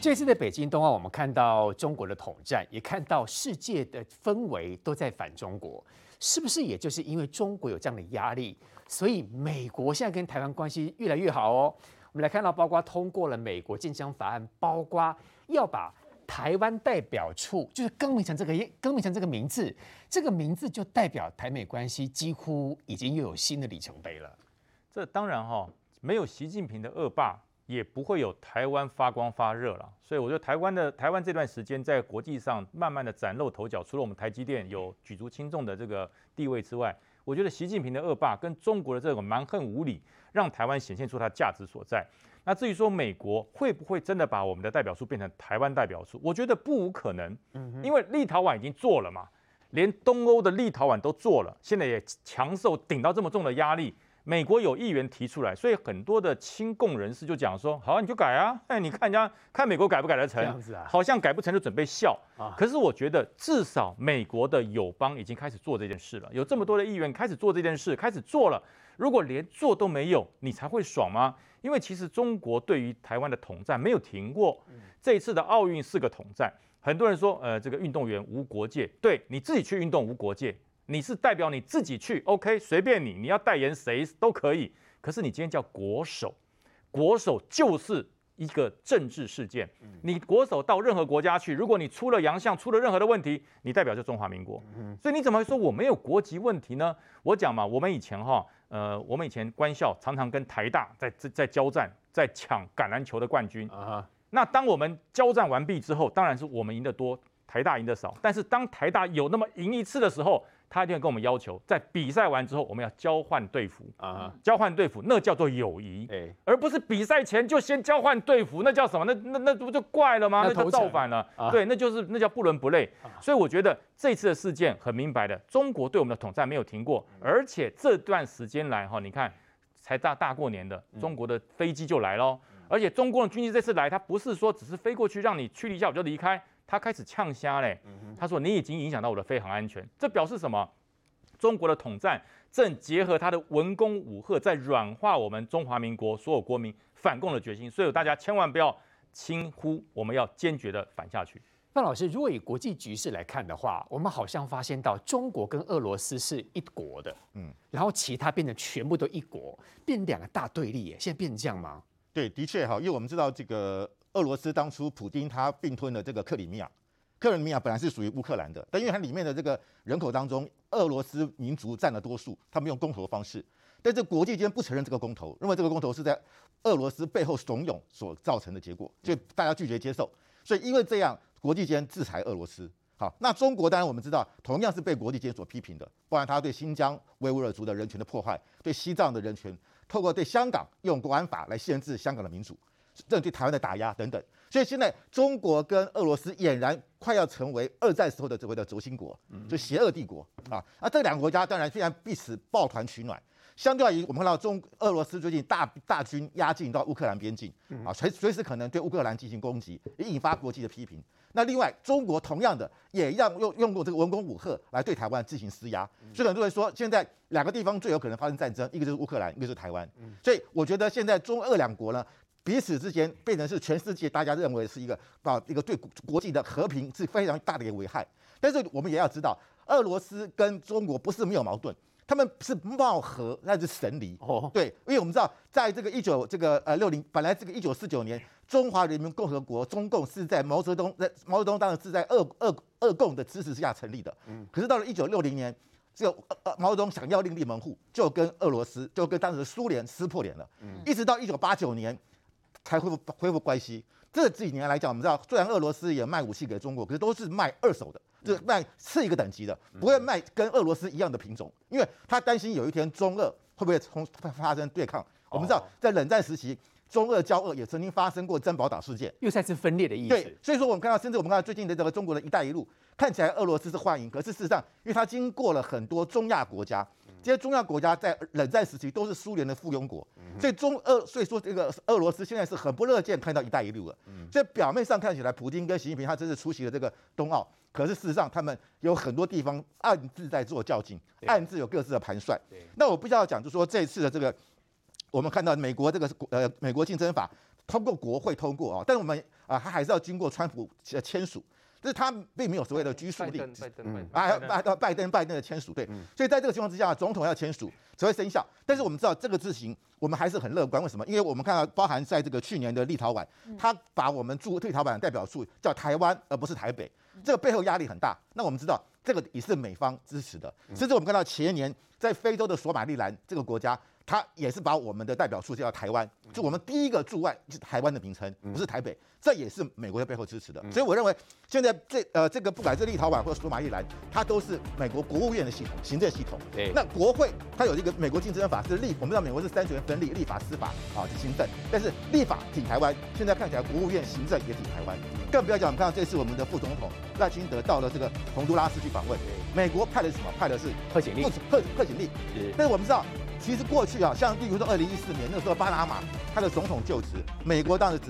这次的北京冬奥，我们看到中国的统战，也看到世界的氛围都在反中国。是不是也就是因为中国有这样的压力，所以美国现在跟台湾关系越来越好哦？我们来看到，包括通过了美国竞争法案，包括要把台湾代表处就是更名成这个更名成这个名字，这个名字就代表台美关系几乎已经又有新的里程碑了。这当然哈，没有习近平的恶霸。也不会有台湾发光发热了，所以我觉得台湾的台湾这段时间在国际上慢慢的崭露头角，除了我们台积电有举足轻重的这个地位之外，我觉得习近平的恶霸跟中国的这种蛮横无理，让台湾显现出它价值所在。那至于说美国会不会真的把我们的代表处变成台湾代表处，我觉得不无可能，因为立陶宛已经做了嘛，连东欧的立陶宛都做了，现在也强受顶到这么重的压力。美国有议员提出来，所以很多的亲共人士就讲说：“好啊，你就改啊！哎，你看人家看美国改不改得成？好像改不成就准备笑啊。可是我觉得至少美国的友邦已经开始做这件事了，有这么多的议员开始做这件事，开始做了。如果连做都没有，你才会爽吗？因为其实中国对于台湾的统战没有停过。这一次的奥运是个统战，很多人说，呃，这个运动员无国界，对你自己去运动无国界。”你是代表你自己去，OK，随便你，你要代言谁都可以。可是你今天叫国手，国手就是一个政治事件。你国手到任何国家去，如果你出了洋相，出了任何的问题，你代表就中华民国。所以你怎么会说我没有国籍问题呢？我讲嘛，我们以前哈，呃，我们以前官校常常跟台大在在在交战，在抢橄榄球的冠军啊。那当我们交战完毕之后，当然是我们赢得多，台大赢得少。但是当台大有那么赢一次的时候，他一定会跟我们要求，在比赛完之后，我们要交换队服。啊，交换队服，那叫做友谊，哎，而不是比赛前就先交换队服，那叫什么？那那那不就怪了吗？那就造反了，对，那就是那叫不伦不类。所以我觉得这次的事件很明白的，中国对我们的统战没有停过，而且这段时间来哈，你看才大大过年的，中国的飞机就来喽，而且中国的军机这次来，它不是说只是飞过去让你驱离一下我就离开。他开始呛虾嘞，他说你已经影响到我的飞航安全，这表示什么？中国的统战正结合他的文攻武吓，在软化我们中华民国所有国民反共的决心，所以大家千万不要轻忽，我们要坚决的反下去。范老师，如果以国际局势来看的话，我们好像发现到中国跟俄罗斯是一国的，嗯，然后其他变成全部都一国，变成两个大对立耶，现在变成这样吗？对，的确哈，因为我们知道这个。俄罗斯当初普丁他并吞了这个克里米亚，克里米亚本来是属于乌克兰的，但因为它里面的这个人口当中，俄罗斯民族占了多数，他们用公投的方式，但是国际间不承认这个公投，认为这个公投是在俄罗斯背后怂恿所造成的结果，所以大家拒绝接受，所以因为这样，国际间制裁俄罗斯，好，那中国当然我们知道，同样是被国际间所批评的，不然他对新疆维吾尔族的人权的破坏，对西藏的人权，透过对香港用国安法来限制香港的民主，这对台湾的打压等等。所以现在中国跟俄罗斯俨然快要成为二战时候的所谓的轴心国，就邪恶帝国啊。那这两个国家当然非常彼此抱团取暖。相对于我们看到中俄罗斯最近大大军压境到乌克兰边境啊，随随时可能对乌克兰进行攻击，也引发国际的批评。那另外，中国同样的也让用用过这个文攻武吓来对台湾进行施压，所以很多人说，现在两个地方最有可能发生战争，一个就是乌克兰，一个是台湾。所以我觉得现在中俄两国呢，彼此之间变成是全世界大家认为是一个啊一个对国际的和平是非常大的一个危害。但是我们也要知道，俄罗斯跟中国不是没有矛盾。他们是貌合，那是神离。哦，对，因为我们知道，在这个一九这个呃六零，本来这个一九四九年，中华人民共和国中共是在毛泽东在毛泽东当时是在俄俄俄共的支持之下成立的。嗯，可是到了一九六零年，这个呃毛泽东想要另立门户，就跟俄罗斯就跟当时的苏联撕破脸了。嗯，一直到一九八九年才恢复恢复关系。这几年来讲，我们知道，虽然俄罗斯也卖武器给中国，可是都是卖二手的。就是卖次一个等级的，不会卖跟俄罗斯一样的品种，因为他担心有一天中俄会不会从发生对抗。我们知道，在冷战时期，中俄交恶也曾经发生过珍宝岛事件，又再次分裂的意思。对，所以说我们看到，甚至我们看到最近的这个中国的一带一路，看起来俄罗斯是欢迎，可是事实上，因为它经过了很多中亚国家，这些中亚国家在冷战时期都是苏联的附庸国，所以中俄，所以说这个俄罗斯现在是很不乐见看到一带一路了。所以表面上看起来，普京跟习近平他真是出席了这个冬奥。可是事实上，他们有很多地方暗自在做较劲，暗自有各自的盘算。那我必须要讲，就是说这次的这个，我们看到美国这个呃美国竞争法通过国会通过啊，但我们啊，他还是要经过川普签署。就是他并没有所谓的拘束力，啊，拜拜拜登拜登的签署，对，所以在这个情况之下，总统要签署才会生效。但是我们知道这个事情，我们还是很乐观。为什么？因为我们看到，包含在这个去年的立陶宛，他把我们驻立陶宛的代表处叫台湾，而不是台北，这个背后压力很大。那我们知道，这个也是美方支持的。甚至我们看到前年在非洲的索马利兰这个国家。他也是把我们的代表处叫台湾，就我们第一个驻外是台湾的名称，不是台北，这也是美国在背后支持的。所以我认为现在这呃这个不管是立陶宛或者索马利兰，它都是美国国务院的系统，行政系统。对，那国会它有一个美国竞争法是立，我们知道美国是三权分立，立法、司法啊是行政，但是立法挺台湾，现在看起来国务院行政也挺台湾，更不要讲我们看到这次我们的副总统赖清德到了这个洪都拉斯去访问，美国派的是什么？派的是贺锦丽，贺贺锦丽。但是我们知道。其实过去啊，像例如说二零一四年那时候巴拿马他的总统就职，美国当时